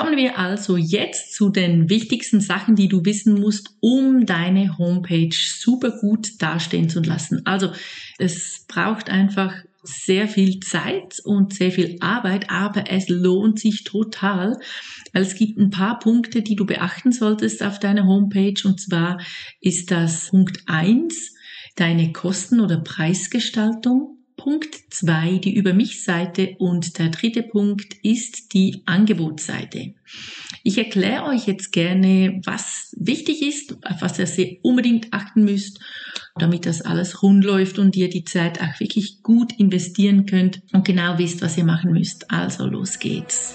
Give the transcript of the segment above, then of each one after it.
Kommen wir also jetzt zu den wichtigsten Sachen, die du wissen musst, um deine Homepage super gut dastehen zu lassen. Also es braucht einfach sehr viel Zeit und sehr viel Arbeit, aber es lohnt sich total, weil es gibt ein paar Punkte, die du beachten solltest auf deiner Homepage und zwar ist das Punkt eins deine Kosten- oder Preisgestaltung. Punkt zwei die Über mich Seite und der dritte Punkt ist die Angebotsseite. Ich erkläre euch jetzt gerne, was wichtig ist, auf was ihr unbedingt achten müsst, damit das alles rund läuft und ihr die Zeit auch wirklich gut investieren könnt und genau wisst, was ihr machen müsst. Also los geht's.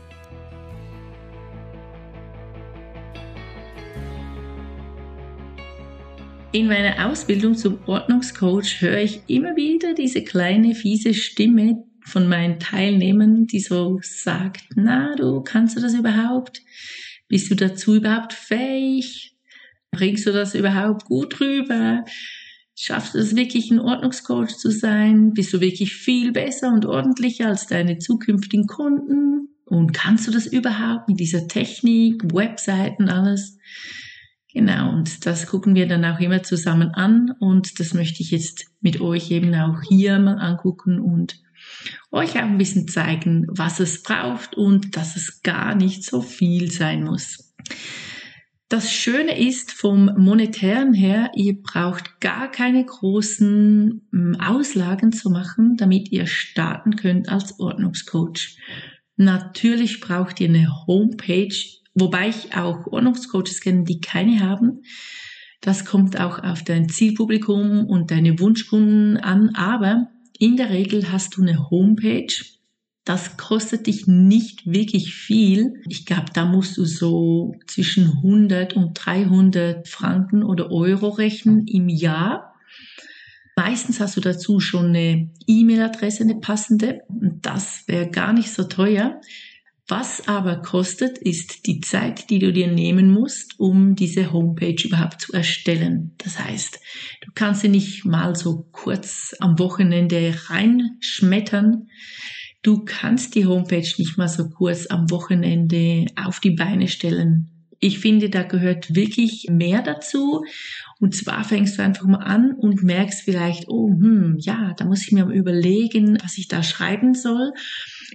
In meiner Ausbildung zum Ordnungscoach höre ich immer wieder diese kleine fiese Stimme von meinen Teilnehmern, die so sagt, na, du kannst du das überhaupt? Bist du dazu überhaupt fähig? Bringst du das überhaupt gut rüber? Schaffst du es wirklich, ein Ordnungscoach zu sein? Bist du wirklich viel besser und ordentlicher als deine zukünftigen Kunden? Und kannst du das überhaupt mit dieser Technik, Webseiten, alles? Genau, und das gucken wir dann auch immer zusammen an und das möchte ich jetzt mit euch eben auch hier mal angucken und euch auch ein bisschen zeigen, was es braucht und dass es gar nicht so viel sein muss. Das Schöne ist vom monetären her, ihr braucht gar keine großen hm, Auslagen zu machen, damit ihr starten könnt als Ordnungscoach. Natürlich braucht ihr eine Homepage, Wobei ich auch Ordnungscoaches kenne, die keine haben. Das kommt auch auf dein Zielpublikum und deine Wunschkunden an. Aber in der Regel hast du eine Homepage. Das kostet dich nicht wirklich viel. Ich glaube, da musst du so zwischen 100 und 300 Franken oder Euro rechnen im Jahr. Meistens hast du dazu schon eine E-Mail-Adresse, eine passende. Und das wäre gar nicht so teuer. Was aber kostet, ist die Zeit, die du dir nehmen musst, um diese Homepage überhaupt zu erstellen. Das heißt, du kannst sie nicht mal so kurz am Wochenende reinschmettern. Du kannst die Homepage nicht mal so kurz am Wochenende auf die Beine stellen. Ich finde, da gehört wirklich mehr dazu. Und zwar fängst du einfach mal an und merkst vielleicht, oh, hm, ja, da muss ich mir überlegen, was ich da schreiben soll.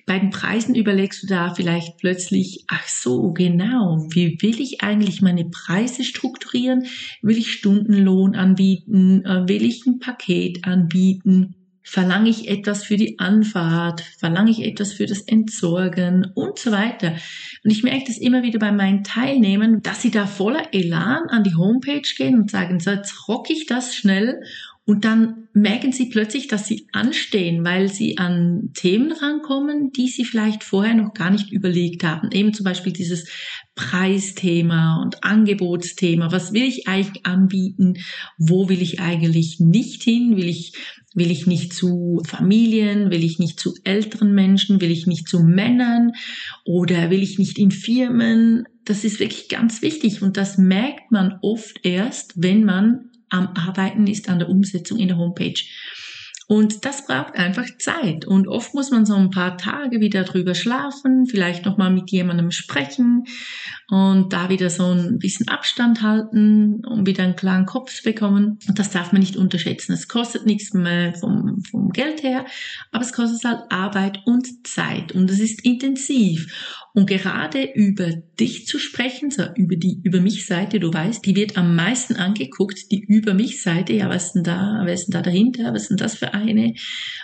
Bei den Preisen überlegst du da vielleicht plötzlich, ach so, genau, wie will ich eigentlich meine Preise strukturieren? Will ich Stundenlohn anbieten? Äh, will ich ein Paket anbieten? Verlange ich etwas für die Anfahrt? Verlange ich etwas für das Entsorgen und so weiter? Und ich merke das immer wieder bei meinen Teilnehmern, dass sie da voller Elan an die Homepage gehen und sagen, so jetzt rock ich das schnell und dann merken sie plötzlich, dass sie anstehen, weil sie an Themen rankommen, die sie vielleicht vorher noch gar nicht überlegt haben. Eben zum Beispiel dieses Preisthema und Angebotsthema. Was will ich eigentlich anbieten? Wo will ich eigentlich nicht hin? Will ich, will ich nicht zu Familien? Will ich nicht zu älteren Menschen? Will ich nicht zu Männern? Oder will ich nicht in Firmen? Das ist wirklich ganz wichtig und das merkt man oft erst, wenn man am Arbeiten ist, an der Umsetzung in der Homepage. Und das braucht einfach Zeit. Und oft muss man so ein paar Tage wieder drüber schlafen, vielleicht nochmal mit jemandem sprechen und da wieder so ein bisschen Abstand halten, um wieder einen klaren Kopf zu bekommen. Und das darf man nicht unterschätzen. Es kostet nichts mehr vom, vom Geld her, aber es kostet halt Arbeit und Zeit und es ist intensiv. Und gerade über dich zu sprechen, so über die Über mich Seite, du weißt, die wird am meisten angeguckt, die Über mich Seite, ja, was ist denn da, wer ist denn da dahinter, was ist denn das für eine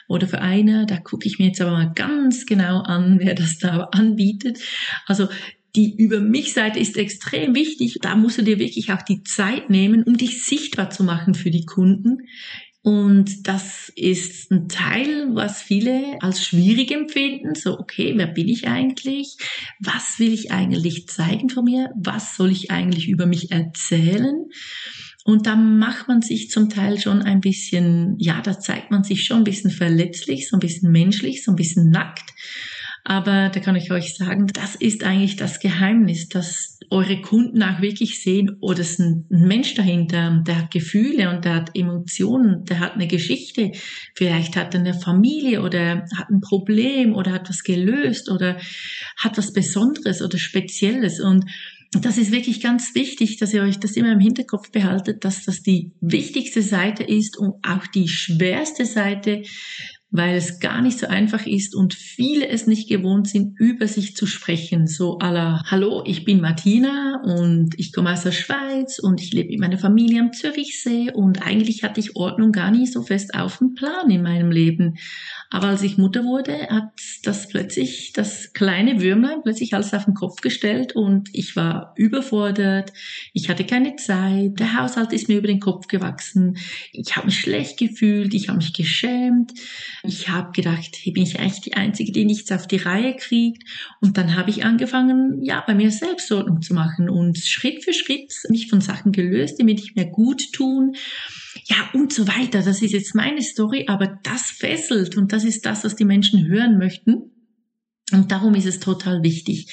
oder für eine, da gucke ich mir jetzt aber mal ganz genau an, wer das da anbietet. Also die Über mich Seite ist extrem wichtig. Da musst du dir wirklich auch die Zeit nehmen, um dich sichtbar zu machen für die Kunden. Und das ist ein Teil, was viele als schwierig empfinden. So, okay, wer bin ich eigentlich? Was will ich eigentlich zeigen von mir? Was soll ich eigentlich über mich erzählen? Und da macht man sich zum Teil schon ein bisschen, ja, da zeigt man sich schon ein bisschen verletzlich, so ein bisschen menschlich, so ein bisschen nackt. Aber da kann ich euch sagen, das ist eigentlich das Geheimnis, dass eure Kunden auch wirklich sehen, oh, das ist ein Mensch dahinter, der hat Gefühle und der hat Emotionen, der hat eine Geschichte. Vielleicht hat er eine Familie oder hat ein Problem oder hat was gelöst oder hat was Besonderes oder Spezielles. Und das ist wirklich ganz wichtig, dass ihr euch das immer im Hinterkopf behaltet, dass das die wichtigste Seite ist und auch die schwerste Seite, weil es gar nicht so einfach ist und viele es nicht gewohnt sind, über sich zu sprechen. So aller, hallo, ich bin Martina und ich komme aus der Schweiz und ich lebe mit meiner Familie am Zürichsee und eigentlich hatte ich Ordnung gar nicht so fest auf dem Plan in meinem Leben. Aber als ich Mutter wurde, hat das plötzlich, das kleine Würmlein plötzlich alles auf den Kopf gestellt und ich war überfordert. Ich hatte keine Zeit. Der Haushalt ist mir über den Kopf gewachsen. Ich habe mich schlecht gefühlt. Ich habe mich geschämt. Ich habe gedacht, hey, bin ich eigentlich die Einzige, die nichts auf die Reihe kriegt? Und dann habe ich angefangen, ja, bei mir Selbstordnung zu machen und Schritt für Schritt mich von Sachen gelöst, die mir nicht mehr gut tun ja, und so weiter. Das ist jetzt meine Story, aber das fesselt und das ist das, was die Menschen hören möchten. Und darum ist es total wichtig.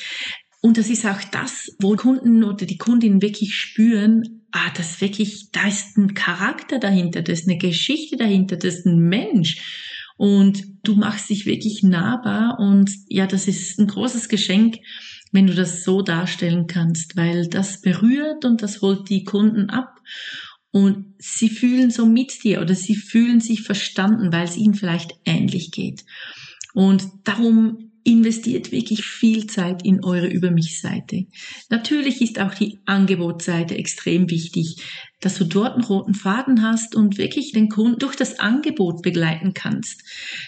Und das ist auch das, wo Kunden oder die Kundinnen wirklich spüren, ah, das wirklich, da ist ein Charakter dahinter, da ist eine Geschichte dahinter, das ist ein Mensch. Und du machst dich wirklich nahbar und ja, das ist ein großes Geschenk, wenn du das so darstellen kannst, weil das berührt und das holt die Kunden ab und sie fühlen so mit dir oder sie fühlen sich verstanden, weil es ihnen vielleicht ähnlich geht. Und darum investiert wirklich viel Zeit in eure Über mich Seite. Natürlich ist auch die Angebotsseite extrem wichtig, dass du dort einen roten Faden hast und wirklich den Kunden durch das Angebot begleiten kannst,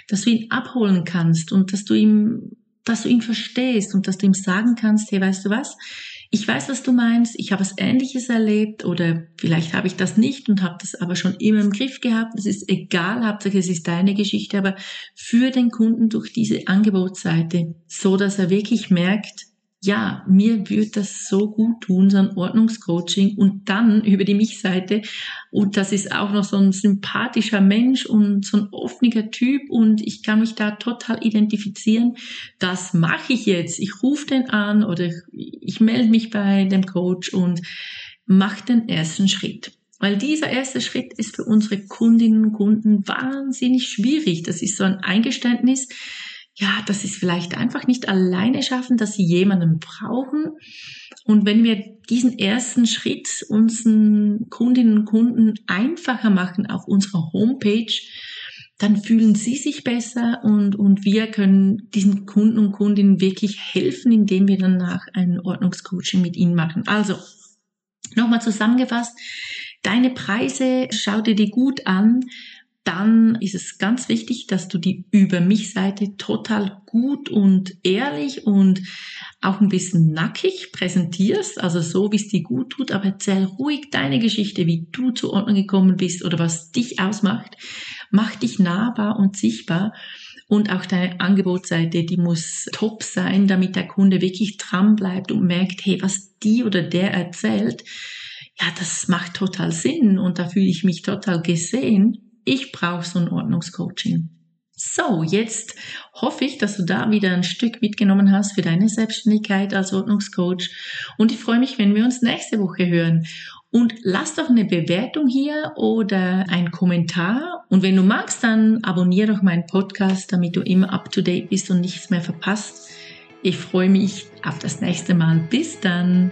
dass du ihn abholen kannst und dass du ihm, dass du ihn verstehst und dass du ihm sagen kannst, hey, weißt du was? Ich weiß, was du meinst, ich habe was Ähnliches erlebt oder vielleicht habe ich das nicht und habe das aber schon immer im Griff gehabt. Es ist egal, Hauptsache es ist deine Geschichte, aber für den Kunden durch diese Angebotsseite, so dass er wirklich merkt, ja, mir würde das so gut tun, so ein Ordnungscoaching und dann über die Mich-Seite und das ist auch noch so ein sympathischer Mensch und so ein offener Typ und ich kann mich da total identifizieren. Das mache ich jetzt. Ich rufe den an oder ich melde mich bei dem Coach und mache den ersten Schritt. Weil dieser erste Schritt ist für unsere Kundinnen und Kunden wahnsinnig schwierig. Das ist so ein Eingeständnis, ja, dass sie es vielleicht einfach nicht alleine schaffen, dass sie jemanden brauchen. Und wenn wir diesen ersten Schritt unseren Kundinnen und Kunden einfacher machen auf unserer Homepage, dann fühlen sie sich besser und, und wir können diesen Kunden und Kundinnen wirklich helfen, indem wir danach ein Ordnungscoaching mit ihnen machen. Also, nochmal zusammengefasst, deine Preise, schau dir die gut an, dann ist es ganz wichtig, dass du die Über mich Seite total gut und ehrlich und auch ein bisschen nackig präsentierst, also so, wie es dir gut tut, aber erzähl ruhig deine Geschichte, wie du zur Ordnung gekommen bist oder was dich ausmacht. Mach dich nahbar und sichtbar. Und auch deine Angebotsseite, die muss top sein, damit der Kunde wirklich dran bleibt und merkt, hey, was die oder der erzählt, ja, das macht total Sinn und da fühle ich mich total gesehen ich brauche so ein Ordnungscoaching. So, jetzt hoffe ich, dass du da wieder ein Stück mitgenommen hast für deine Selbstständigkeit als Ordnungscoach. Und ich freue mich, wenn wir uns nächste Woche hören. Und lass doch eine Bewertung hier oder ein Kommentar. Und wenn du magst, dann abonniere doch meinen Podcast, damit du immer up to date bist und nichts mehr verpasst. Ich freue mich auf das nächste Mal. Bis dann.